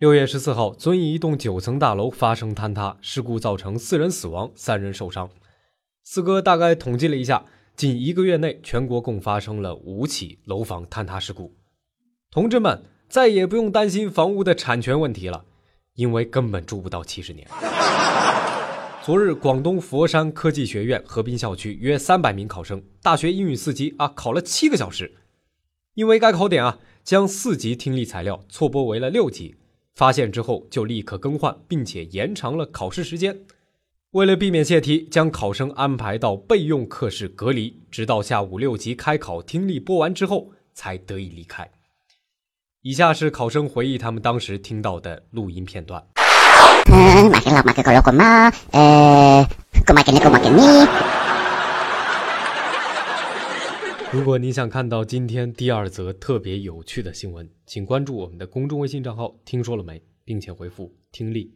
六月十四号，遵义一栋九层大楼发生坍塌事故，造成四人死亡，三人受伤。四哥大概统计了一下，近一个月内，全国共发生了五起楼房坍塌事故。同志们，再也不用担心房屋的产权问题了，因为根本住不到七十年。昨日，广东佛山科技学院河滨校区约三百名考生，大学英语四级啊，考了七个小时，因为该考点啊，将四级听力材料错播为了六级。发现之后就立刻更换，并且延长了考试时间。为了避免泄题，将考生安排到备用课室隔离，直到下午六级开考听力播完之后才得以离开。以下是考生回忆他们当时听到的录音片段。如果你想看到今天第二则特别有趣的新闻，请关注我们的公众微信账号“听说了没”，并且回复“听力”。